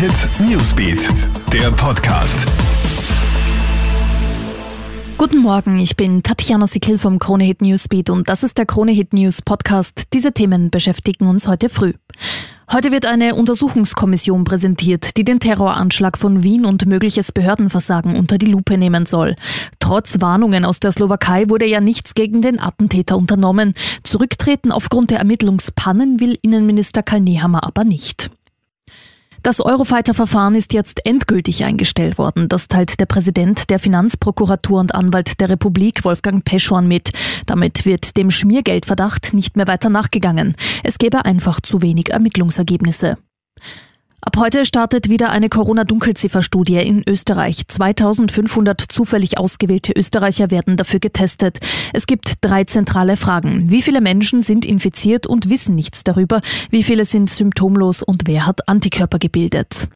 Hit Newsbeat, der Podcast. Guten Morgen, ich bin Tatjana Sickel vom Kronehit Newsbeat und das ist der Kronehit News Podcast. Diese Themen beschäftigen uns heute früh. Heute wird eine Untersuchungskommission präsentiert, die den Terroranschlag von Wien und mögliches Behördenversagen unter die Lupe nehmen soll. Trotz Warnungen aus der Slowakei wurde ja nichts gegen den Attentäter unternommen. Zurücktreten aufgrund der Ermittlungspannen will Innenminister Karl Nehammer aber nicht. Das Eurofighter-Verfahren ist jetzt endgültig eingestellt worden. Das teilt der Präsident der Finanzprokuratur und Anwalt der Republik, Wolfgang Peschorn, mit. Damit wird dem Schmiergeldverdacht nicht mehr weiter nachgegangen. Es gäbe einfach zu wenig Ermittlungsergebnisse. Ab heute startet wieder eine Corona-Dunkelzifferstudie in Österreich. 2500 zufällig ausgewählte Österreicher werden dafür getestet. Es gibt drei zentrale Fragen. Wie viele Menschen sind infiziert und wissen nichts darüber? Wie viele sind symptomlos und wer hat Antikörper gebildet?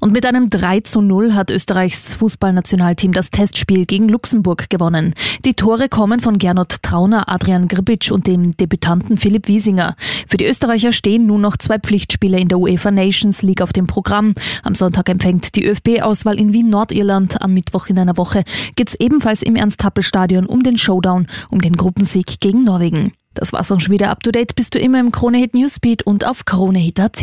Und mit einem 3 zu 0 hat Österreichs Fußballnationalteam das Testspiel gegen Luxemburg gewonnen. Die Tore kommen von Gernot Trauner, Adrian Grbic und dem Debütanten Philipp Wiesinger. Für die Österreicher stehen nun noch zwei Pflichtspiele in der UEFA Nations League auf dem Programm. Am Sonntag empfängt die ÖFB-Auswahl in Wien Nordirland. Am Mittwoch in einer Woche geht's ebenfalls im Ernst-Happel-Stadion um den Showdown, um den Gruppensieg gegen Norwegen. Das war's auch schon wieder up to date. Bist du immer im Kronehit Newsbeat und auf kronehit.at.